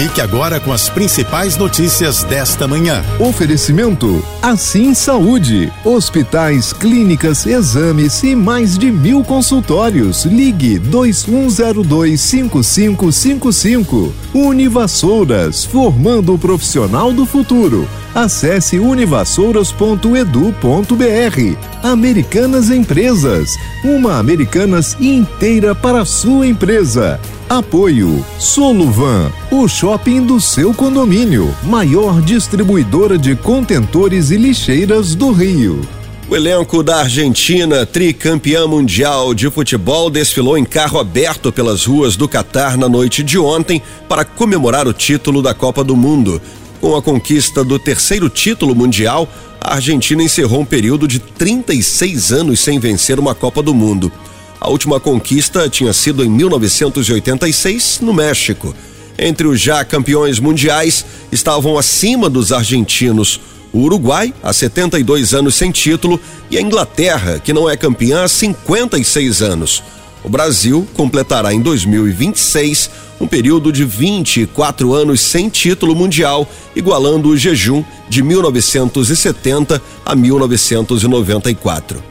Fique agora com as principais notícias desta manhã. Oferecimento Assim Saúde. Hospitais, clínicas, exames e mais de mil consultórios. Ligue 21025555. Univassouras, formando o profissional do futuro. Acesse univassouras.edu.br. Americanas Empresas. Uma Americanas inteira para a sua empresa. Apoio Soluvan, o shopping do seu condomínio, maior distribuidora de contentores e lixeiras do Rio. O elenco da Argentina, tricampeã mundial de futebol, desfilou em carro aberto pelas ruas do Catar na noite de ontem para comemorar o título da Copa do Mundo. Com a conquista do terceiro título mundial, a Argentina encerrou um período de 36 anos sem vencer uma Copa do Mundo. A última conquista tinha sido em 1986, no México. Entre os já campeões mundiais estavam acima dos argentinos o Uruguai, há 72 anos sem título, e a Inglaterra, que não é campeã há 56 anos. O Brasil completará em 2026 um período de 24 anos sem título mundial, igualando o jejum de 1970 a 1994.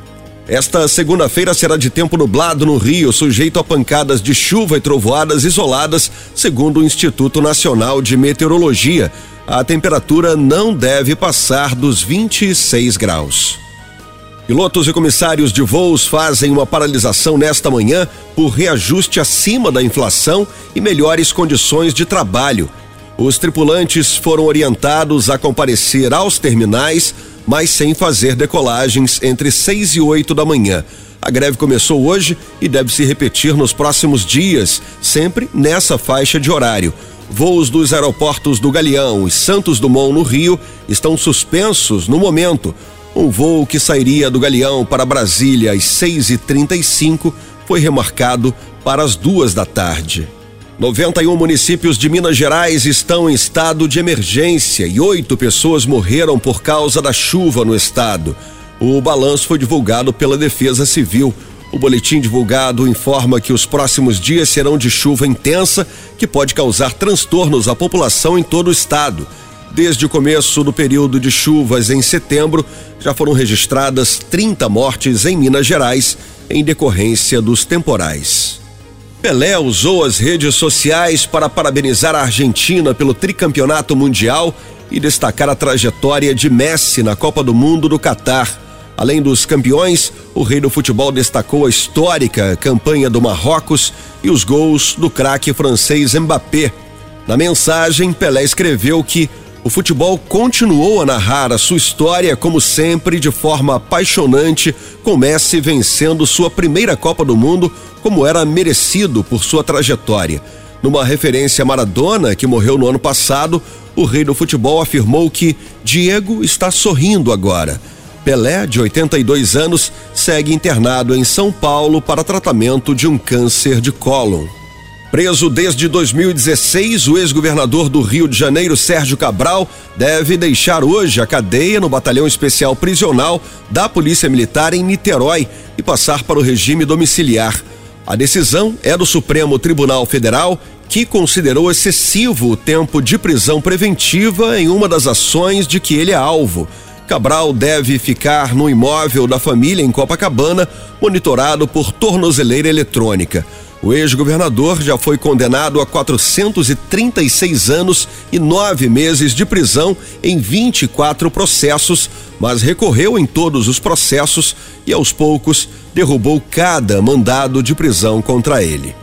Esta segunda-feira será de tempo nublado no Rio, sujeito a pancadas de chuva e trovoadas isoladas, segundo o Instituto Nacional de Meteorologia. A temperatura não deve passar dos 26 graus. Pilotos e comissários de voos fazem uma paralisação nesta manhã por reajuste acima da inflação e melhores condições de trabalho. Os tripulantes foram orientados a comparecer aos terminais mas sem fazer decolagens entre 6 e 8 da manhã. A greve começou hoje e deve se repetir nos próximos dias, sempre nessa faixa de horário. Voos dos aeroportos do Galeão e Santos Dumont no Rio estão suspensos no momento. Um voo que sairia do Galeão para Brasília às 6h35 foi remarcado para as duas da tarde. 91 municípios de Minas Gerais estão em estado de emergência e oito pessoas morreram por causa da chuva no estado. O balanço foi divulgado pela Defesa Civil. O boletim divulgado informa que os próximos dias serão de chuva intensa, que pode causar transtornos à população em todo o estado. Desde o começo do período de chuvas em setembro, já foram registradas 30 mortes em Minas Gerais em decorrência dos temporais. Pelé usou as redes sociais para parabenizar a Argentina pelo tricampeonato mundial e destacar a trajetória de Messi na Copa do Mundo do Catar. Além dos campeões, o rei do futebol destacou a histórica campanha do Marrocos e os gols do craque francês Mbappé. Na mensagem, Pelé escreveu que o futebol continuou a narrar a sua história, como sempre, de forma apaixonante, com Messi vencendo sua primeira Copa do Mundo, como era merecido por sua trajetória. Numa referência a Maradona, que morreu no ano passado, o rei do futebol afirmou que Diego está sorrindo agora. Pelé, de 82 anos, segue internado em São Paulo para tratamento de um câncer de cólon. Preso desde 2016, o ex-governador do Rio de Janeiro, Sérgio Cabral, deve deixar hoje a cadeia no Batalhão Especial Prisional da Polícia Militar em Niterói e passar para o regime domiciliar. A decisão é do Supremo Tribunal Federal, que considerou excessivo o tempo de prisão preventiva em uma das ações de que ele é alvo. Cabral deve ficar no imóvel da família em Copacabana, monitorado por tornozeleira eletrônica. O ex-governador já foi condenado a 436 anos e nove meses de prisão em 24 processos, mas recorreu em todos os processos e, aos poucos, derrubou cada mandado de prisão contra ele.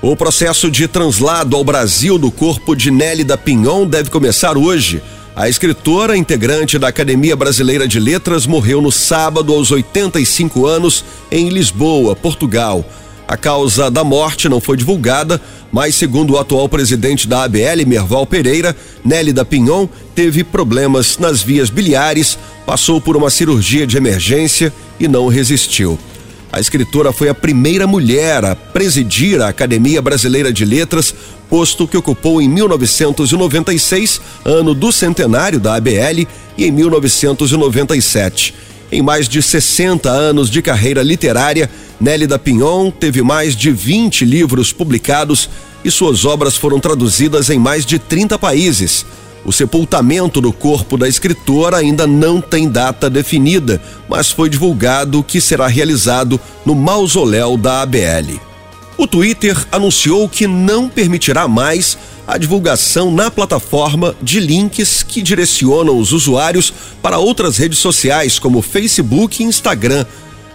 O processo de translado ao Brasil do corpo de Nélida Pinhon deve começar hoje. A escritora, integrante da Academia Brasileira de Letras, morreu no sábado aos 85 anos em Lisboa, Portugal. A causa da morte não foi divulgada, mas segundo o atual presidente da ABL, Merval Pereira, Nélida Pinhon teve problemas nas vias biliares, passou por uma cirurgia de emergência e não resistiu. A escritora foi a primeira mulher a presidir a Academia Brasileira de Letras, posto que ocupou em 1996, ano do centenário da ABL, e em 1997. Em mais de 60 anos de carreira literária, Nélida Pinhon teve mais de 20 livros publicados e suas obras foram traduzidas em mais de 30 países. O sepultamento do corpo da escritora ainda não tem data definida, mas foi divulgado que será realizado no mausoléu da ABL. O Twitter anunciou que não permitirá mais a divulgação na plataforma de links que direcionam os usuários para outras redes sociais como Facebook e Instagram.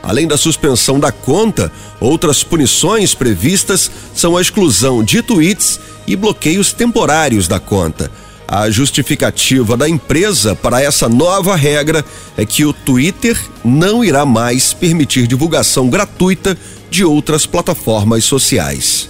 Além da suspensão da conta, outras punições previstas são a exclusão de tweets e bloqueios temporários da conta. A justificativa da empresa para essa nova regra é que o Twitter não irá mais permitir divulgação gratuita de outras plataformas sociais.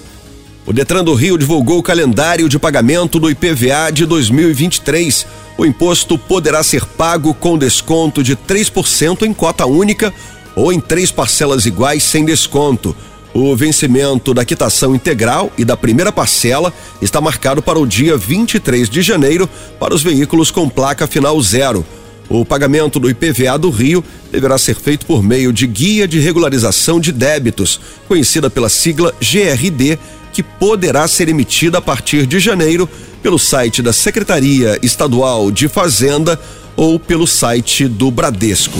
O Detran do Rio divulgou o calendário de pagamento do IPVA de 2023. O imposto poderá ser pago com desconto de 3% em cota única ou em três parcelas iguais sem desconto. O vencimento da quitação integral e da primeira parcela está marcado para o dia 23 de janeiro para os veículos com placa final zero. O pagamento do IPVA do Rio deverá ser feito por meio de Guia de Regularização de Débitos, conhecida pela sigla GRD, que poderá ser emitida a partir de janeiro pelo site da Secretaria Estadual de Fazenda ou pelo site do Bradesco.